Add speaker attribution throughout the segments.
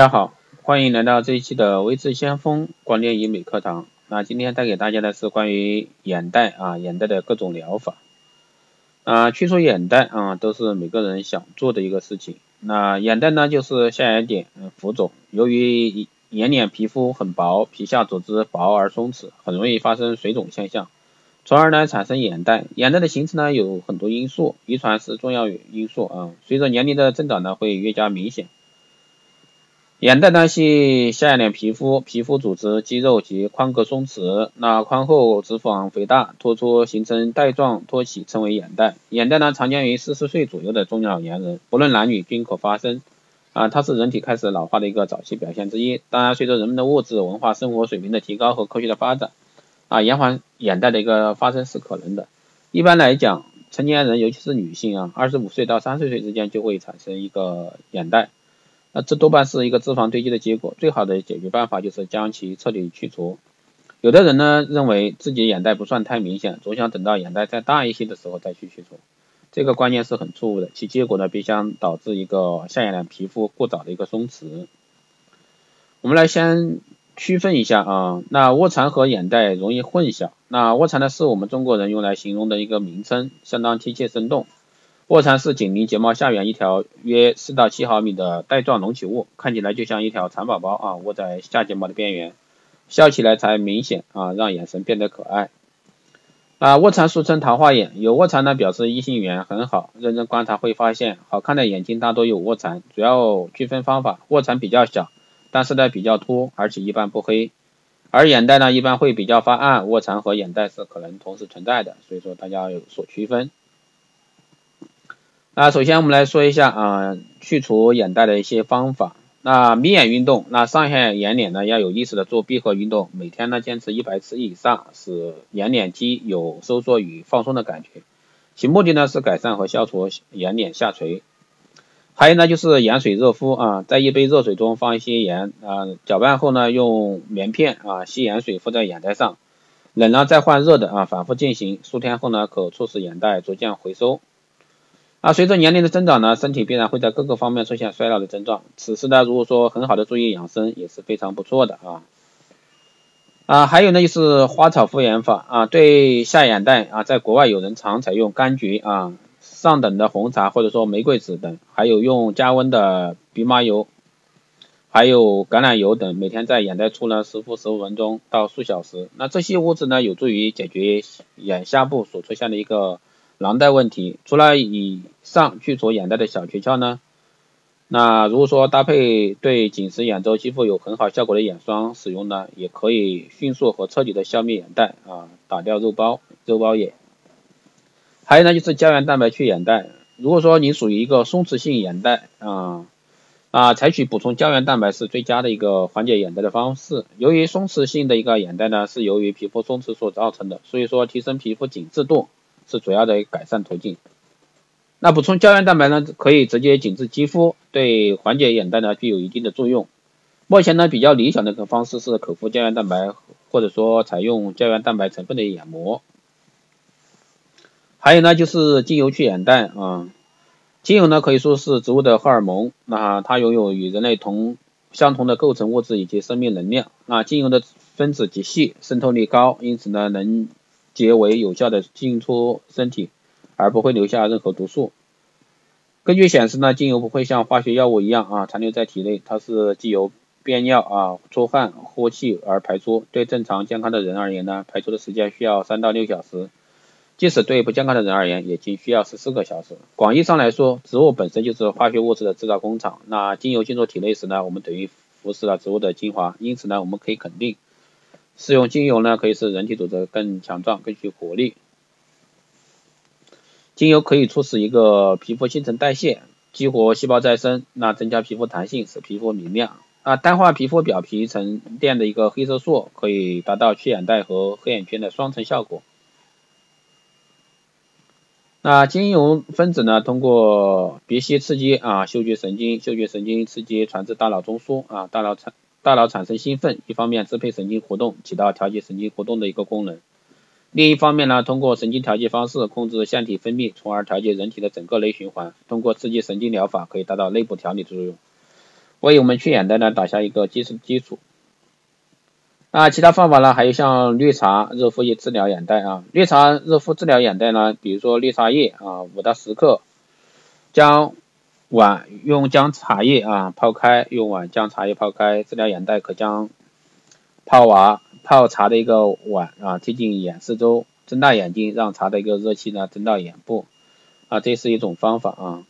Speaker 1: 大家好，欢迎来到这一期的微智先锋光电医美课堂。那今天带给大家的是关于眼袋啊，眼袋的各种疗法。啊，去除眼袋啊，都是每个人想做的一个事情。那眼袋呢，就是下眼睑浮肿，由于眼睑皮肤很薄，皮下组织薄而松弛，很容易发生水肿现象，从而呢产生眼袋。眼袋的形成呢有很多因素，遗传是重要因素啊。随着年龄的增长呢，会越加明显。眼袋呢系下眼睑皮肤、皮肤组织、肌肉及眶隔松弛，那眶后脂肪肥大突出，形成带状托起，称为眼袋。眼袋呢常见于四十岁左右的中老年人，不论男女均可发生。啊，它是人体开始老化的一个早期表现之一。当然，随着人们的物质、文化、生活水平的提高和科学的发展，啊，延缓眼袋的一个发生是可能的。一般来讲，成年人尤其是女性啊，二十五岁到三十岁之间就会产生一个眼袋。那这多半是一个脂肪堆积的结果，最好的解决办法就是将其彻底去除。有的人呢认为自己眼袋不算太明显，总想等到眼袋再大一些的时候再去去除，这个观念是很错误的，其结果呢必将导致一个下眼睑皮肤过早的一个松弛。我们来先区分一下啊，那卧蚕和眼袋容易混淆。那卧蚕呢是我们中国人用来形容的一个名称，相当贴切生动。卧蚕是紧邻睫毛下缘一条约四到七毫米的带状隆起物，看起来就像一条蚕宝宝啊，卧在下睫毛的边缘，笑起来才明显啊，让眼神变得可爱。啊，卧蚕俗称桃花眼，有卧蚕呢表示异性缘很好，认真观察会发现，好看的眼睛大多有卧蚕。主要区分方法，卧蚕比较小，但是呢比较凸，而且一般不黑，而眼袋呢一般会比较发暗，卧蚕和眼袋是可能同时存在的，所以说大家要有所区分。那首先我们来说一下啊，去除眼袋的一些方法。那眯眼运动，那上下眼睑呢要有意识的做闭合运动，每天呢坚持一百次以上，使眼睑肌有收缩与放松的感觉。其目的呢是改善和消除眼睑下垂。还有呢就是盐水热敷啊，在一杯热水中放一些盐啊，搅拌后呢用棉片啊吸盐水敷在眼袋上，冷了再换热的啊，反复进行，数天后呢可促使眼袋逐渐回收。啊，随着年龄的增长呢，身体必然会在各个方面出现衰老的症状。此时呢，如果说很好的注意养生，也是非常不错的啊。啊，还有呢，就是花草复原法啊，对下眼袋啊，在国外有人常采用柑橘啊、上等的红茶或者说玫瑰籽等，还有用加温的蓖麻油，还有橄榄油等，每天在眼袋处呢湿敷十五分钟到数小时。那这些物质呢，有助于解决眼下部所出现的一个。囊袋问题，除了以上去除眼袋的小诀窍呢，那如果说搭配对紧实眼周肌肤有很好效果的眼霜使用呢，也可以迅速和彻底的消灭眼袋啊，打掉肉包、肉包眼。还有呢，就是胶原蛋白去眼袋。如果说你属于一个松弛性眼袋啊啊，采取补充胶原蛋白是最佳的一个缓解眼袋的方式。由于松弛性的一个眼袋呢，是由于皮肤松弛所造成的，所以说提升皮肤紧致度。是主要的改善途径。那补充胶原蛋白呢，可以直接紧致肌肤，对缓解眼袋呢具有一定的作用。目前呢，比较理想的一个方式是口服胶原蛋白，或者说采用胶原蛋白成分的眼膜。还有呢，就是精油去眼袋啊。精油呢可以说是植物的荷尔蒙，那它拥有与人类同相同的构成物质以及生命能量。那精油的分子极细，渗透力高，因此呢能。结为有效的进出身体，而不会留下任何毒素。根据显示呢，精油不会像化学药物一样啊残留在体内，它是既由便尿啊出汗呼气而排出。对正常健康的人而言呢，排出的时间需要三到六小时，即使对不健康的人而言，也仅需要十四个小时。广义上来说，植物本身就是化学物质的制造工厂。那精油进入体内时呢，我们等于服食了植物的精华，因此呢，我们可以肯定。使用精油呢，可以使人体组织更强壮、更具活力。精油可以促使一个皮肤新陈代谢，激活细胞再生，那增加皮肤弹性，使皮肤明亮。啊，淡化皮肤表皮沉淀的一个黑色素，可以达到去眼袋和黑眼圈的双层效果。那精油分子呢，通过别吸刺激啊，嗅觉神经，嗅觉神经刺激传至大脑中枢啊，大脑产。大脑产生兴奋，一方面支配神经活动，起到调节神经活动的一个功能；另一方面呢，通过神经调节方式控制腺体分泌，从而调节人体的整个内循环。通过刺激神经疗法，可以达到内部调理的作用。为我们去眼袋呢打下一个基础基础。那其他方法呢，还有像绿茶热敷液治疗眼袋啊，绿茶热敷治疗眼袋呢，比如说绿茶叶啊，五到十克，将碗用将茶叶啊泡开，用碗将茶叶泡开，治疗眼袋可将泡娃泡茶的一个碗啊贴近眼四周，睁大眼睛，让茶的一个热气呢蒸到眼部啊，这是一种方法啊。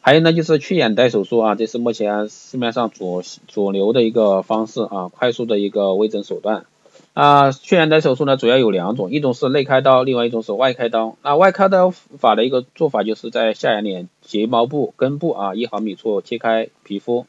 Speaker 1: 还有呢，就是去眼袋手术啊，这是目前市面上主主流的一个方式啊，快速的一个微整手段啊。去眼袋手术呢，主要有两种，一种是内开刀，另外一种是外开刀。那外开刀法的一个做法，就是在下眼睑睫毛部根部啊一毫米处切开皮肤，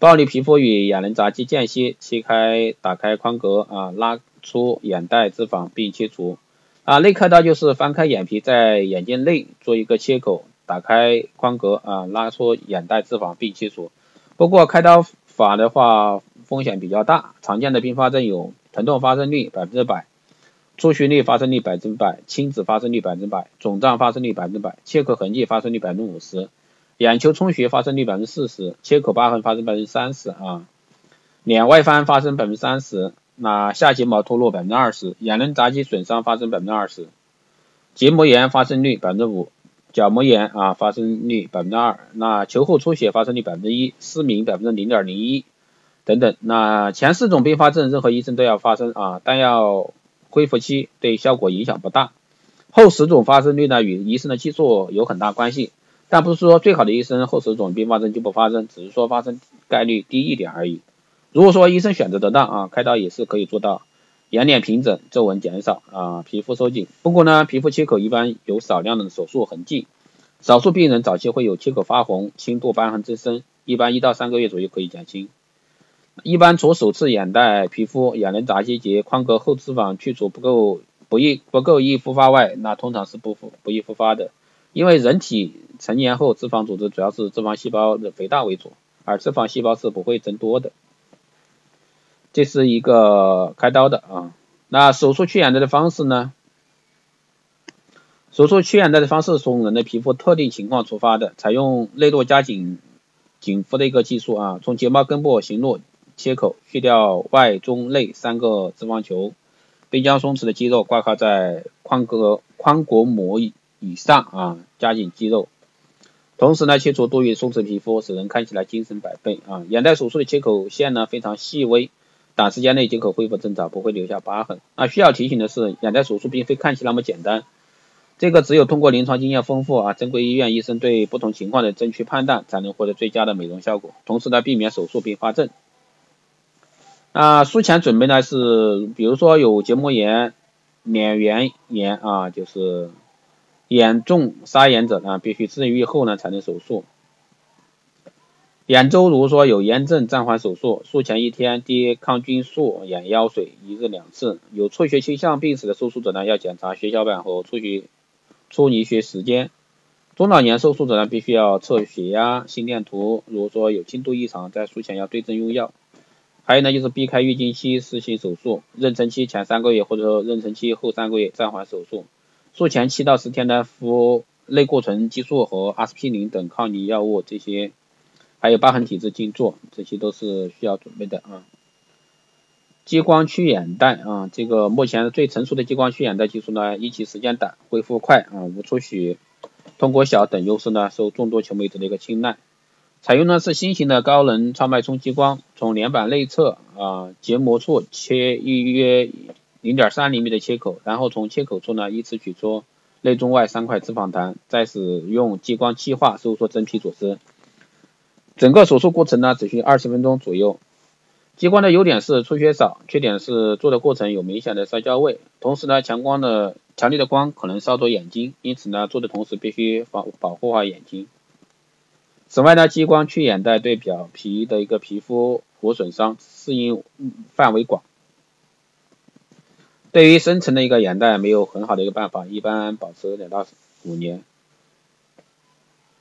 Speaker 1: 剥离皮肤与眼轮匝肌间隙，切开打开眶隔啊，拉出眼袋脂肪并切除啊。内开刀就是翻开眼皮，在眼睛内做一个切口。打开眶隔啊，拉出眼袋脂肪并切除。不过开刀法的话风险比较大，常见的并发症有疼痛发生率百分之百，出血率发生率百分之百，青紫发生率百分之百，肿胀发生率百分之百，切口痕迹发生率百分之五十，眼球充血发生率百分之四十，切口疤痕发生百分之三十啊，脸外翻发生百分之三十，那下睫毛脱落百分之二十，眼轮匝肌损伤发生百分之二十，结膜炎发生率百分之五。角膜炎啊，发生率百分之二，那球后出血发生率百分之一，失明百分之零点零一等等。那前四种并发症，任何医生都要发生啊，但要恢复期对效果影响不大。后十种发生率呢，与医生的技术有很大关系，但不是说最好的医生后十种并发症就不发生，只是说发生概率低一点而已。如果说医生选择得当啊，开刀也是可以做到。眼睑平整，皱纹减少啊，皮肤收紧。不过呢，皮肤切口一般有少量的手术痕迹，少数病人早期会有切口发红、轻度瘢痕增生，一般一到三个月左右可以减轻。一般除首次眼袋皮肤、眼轮匝肌及眶隔后脂肪去除不够不易不够易复发外，那通常是不复不易复发的。因为人体成年后脂肪组织主要是脂肪细胞的肥大为主，而脂肪细胞是不会增多的。这是一个开刀的啊，那手术去眼袋的方式呢？手术去眼袋的方式从人的皮肤特定情况出发的，采用内珞加紧紧肤的一个技术啊，从睫毛根部行入切口，去掉外中内三个脂肪球，并将松弛的肌肉挂靠在眶隔眶隔膜以以上啊，加紧肌肉，同时呢，切除多余松弛皮肤，使人看起来精神百倍啊。眼袋手术的切口线呢非常细微。短时间内即可恢复正常，不会留下疤痕。那需要提醒的是，眼袋手术并非看起那么简单，这个只有通过临床经验丰富啊，正规医院医生对不同情况的正确判断，才能获得最佳的美容效果，同时呢，避免手术并发症。啊术前准备呢是，比如说有结膜炎、脸缘炎啊，就是严重沙眼者呢，必须治愈后呢才能手术。眼周如果说有炎症，暂缓手术。术前一天滴抗菌素眼药水，一日两次。有出血倾向病史的手术者呢，要检查血小板和出血出凝血时间。中老年受术者呢，必须要测血压、心电图。如果说有轻度异常，在术前要对症用药。还有呢，就是避开月经期实行手术，妊娠期前三个月或者说妊娠期后三个月暂缓手术。术前七到十天呢，服类固醇激素和阿司匹林等抗凝药物这些。还有疤痕体质静坐，这些都是需要准备的啊。激光去眼袋啊，这个目前最成熟的激光去眼袋技术呢，一期时间短，恢复快啊，无出血，通过小等优势呢，受众多求美者的一个青睐。采用的是新型的高能超脉冲激光，从脸板内侧啊结膜处切一约零点三厘米的切口，然后从切口处呢依次取出内中外三块脂肪团，再使用激光气化收缩真皮组织。整个手术过程呢，只需二十分钟左右。激光的优点是出血少，缺点是做的过程有明显的烧焦味。同时呢，强光的强烈的光可能烧灼眼睛，因此呢，做的同时必须保保护好眼睛。此外呢，激光去眼袋对表皮的一个皮肤无损伤，适应范围广。对于深层的一个眼袋，没有很好的一个办法，一般保持两到五年。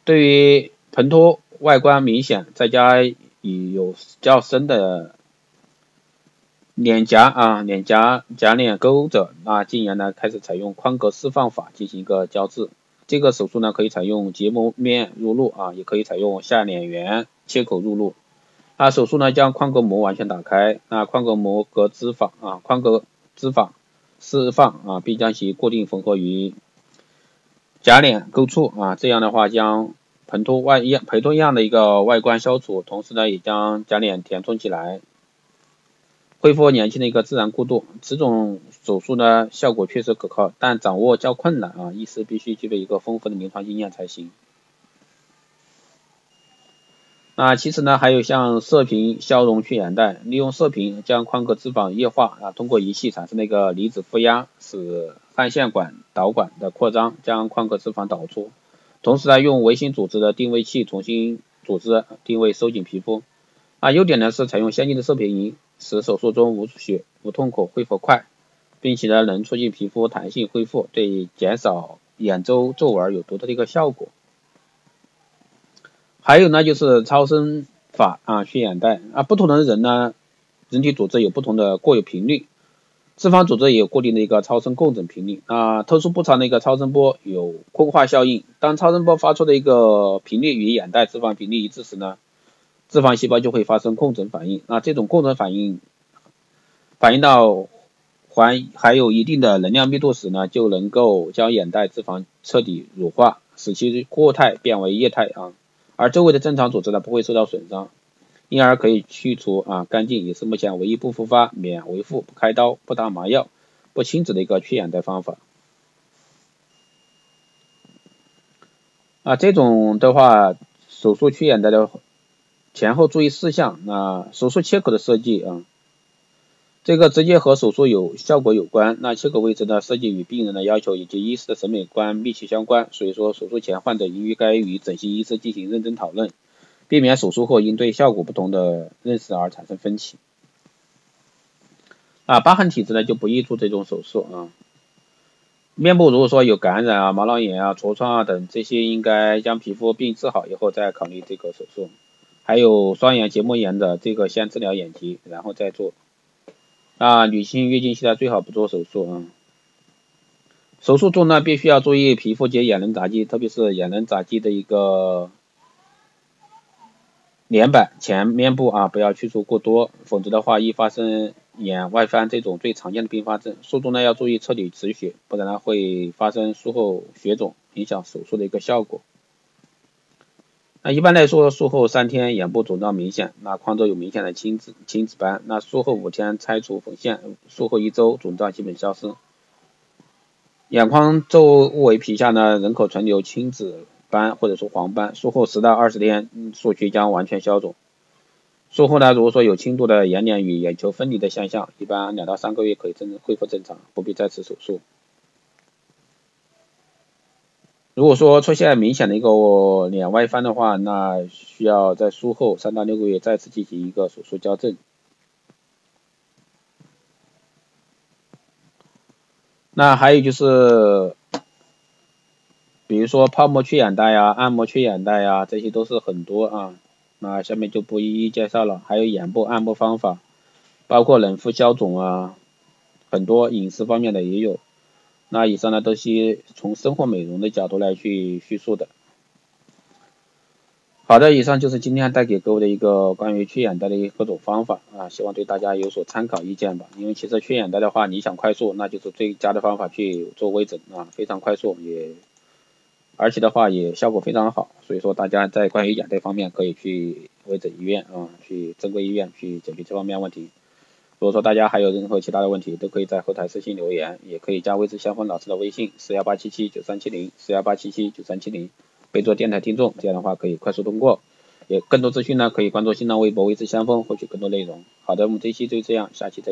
Speaker 1: 对于盆脱。外观明显，再加以有较深的脸颊啊，脸颊颊脸沟者，那进而呢开始采用宽格释放法进行一个胶质。这个手术呢可以采用结膜面入路啊，也可以采用下脸缘切口入路。啊，手术呢将眶隔膜完全打开，那眶隔膜隔脂肪啊，眶隔脂肪释放啊，并将其固定缝合于假脸沟处啊，这样的话将盆脱外样盆脱样的一个外观消除，同时呢也将假脸填充起来。恢复年轻的一个自然过渡，此种手术呢效果确实可靠，但掌握较困难啊，医师必须具备一个丰富的临床经验才行。那其实呢还有像射频消融去眼袋，利用射频将眶隔脂肪液化啊，通过仪器产生那个离子负压，使汗腺管导管的扩张，将眶隔脂肪导出，同时呢用微型组织的定位器重新组织定位收紧皮肤。啊，优点呢是采用先进的射频仪，使手术中无出血、无痛苦、恢复快，并且呢能促进皮肤弹性恢复，对减少眼周皱纹有独特的一个效果。还有呢就是超声法啊去眼袋啊，不同的人呢，人体组织有不同的过有频率，脂肪组织也有固定的一个超声共振频率啊，特殊波长的一个超声波有空化效应，当超声波发出的一个频率与眼袋脂肪频率一致时呢。脂肪细胞就会发生共振反应，那这种共振反应反映到还还有一定的能量密度时呢，就能够将眼袋脂肪彻底乳化，使其固态变为液态啊，而周围的正常组织呢不会受到损伤，因而可以去除啊干净，也是目前唯一不复发、免维护、不开刀、不打麻药、不亲子的一个去眼袋方法。啊，这种的话，手术去眼袋的。前后注意事项，那手术切口的设计啊，这个直接和手术有效果有关。那切口位置的设计与病人的要求以及医师的审美观密切相关，所以说手术前患者应该与整形医师进行认真讨论，避免手术后因对效果不同的认识而产生分歧。啊，疤痕体质呢就不宜做这种手术啊。面部如果说有感染啊、毛囊炎啊、痤疮啊等这些，应该将皮肤病治好以后再考虑这个手术。还有双眼结膜炎的这个先治疗眼疾，然后再做。啊，女性月经期呢最好不做手术啊。手术中呢必须要注意皮肤及眼轮匝肌，特别是眼轮匝肌的一个脸板前面部啊不要去除过多，否则的话易发生眼外翻这种最常见的并发症。术中呢要注意彻底止血，不然呢会发生术后血肿，影响手术的一个效果。那一般来说，术后三天眼部肿胀明显，那眶周有明显的青紫青紫斑。那术后五天拆除缝线，术后一周肿胀基本消失。眼眶周围皮下呢人口存留青紫斑或者说黄斑，术后十到二十天术区将完全消肿。术后呢如果说有轻度的眼睑与眼球分离的现象，一般两到三个月可以正恢复正常，不必再次手术。如果说出现明显的一个脸外翻的话，那需要在术后三到六个月再次进行一个手术矫正。那还有就是，比如说泡沫去眼袋呀、按摩去眼袋呀，这些都是很多啊。那下面就不一一介绍了。还有眼部按摩方法，包括冷敷消肿啊，很多饮食方面的也有。那以上呢都是从生活美容的角度来去叙述的。好的，以上就是今天带给各位的一个关于去眼袋的各种方法啊，希望对大家有所参考意见吧。因为其实去眼袋的话，你想快速，那就是最佳的方法去做微整啊，非常快速，也而且的话也效果非常好。所以说大家在关于眼袋方面可以去微整医院啊，去正规医院去解决这方面问题。如果说大家还有任何其他的问题，都可以在后台私信留言，也可以加微知先锋老师的微信四幺八七七九三七零四幺八七七九三七零，备注电台听众，这样的话可以快速通过。也更多资讯呢，可以关注新浪微博微知先锋获取更多内容。好的，我们这期就这样，下期再见。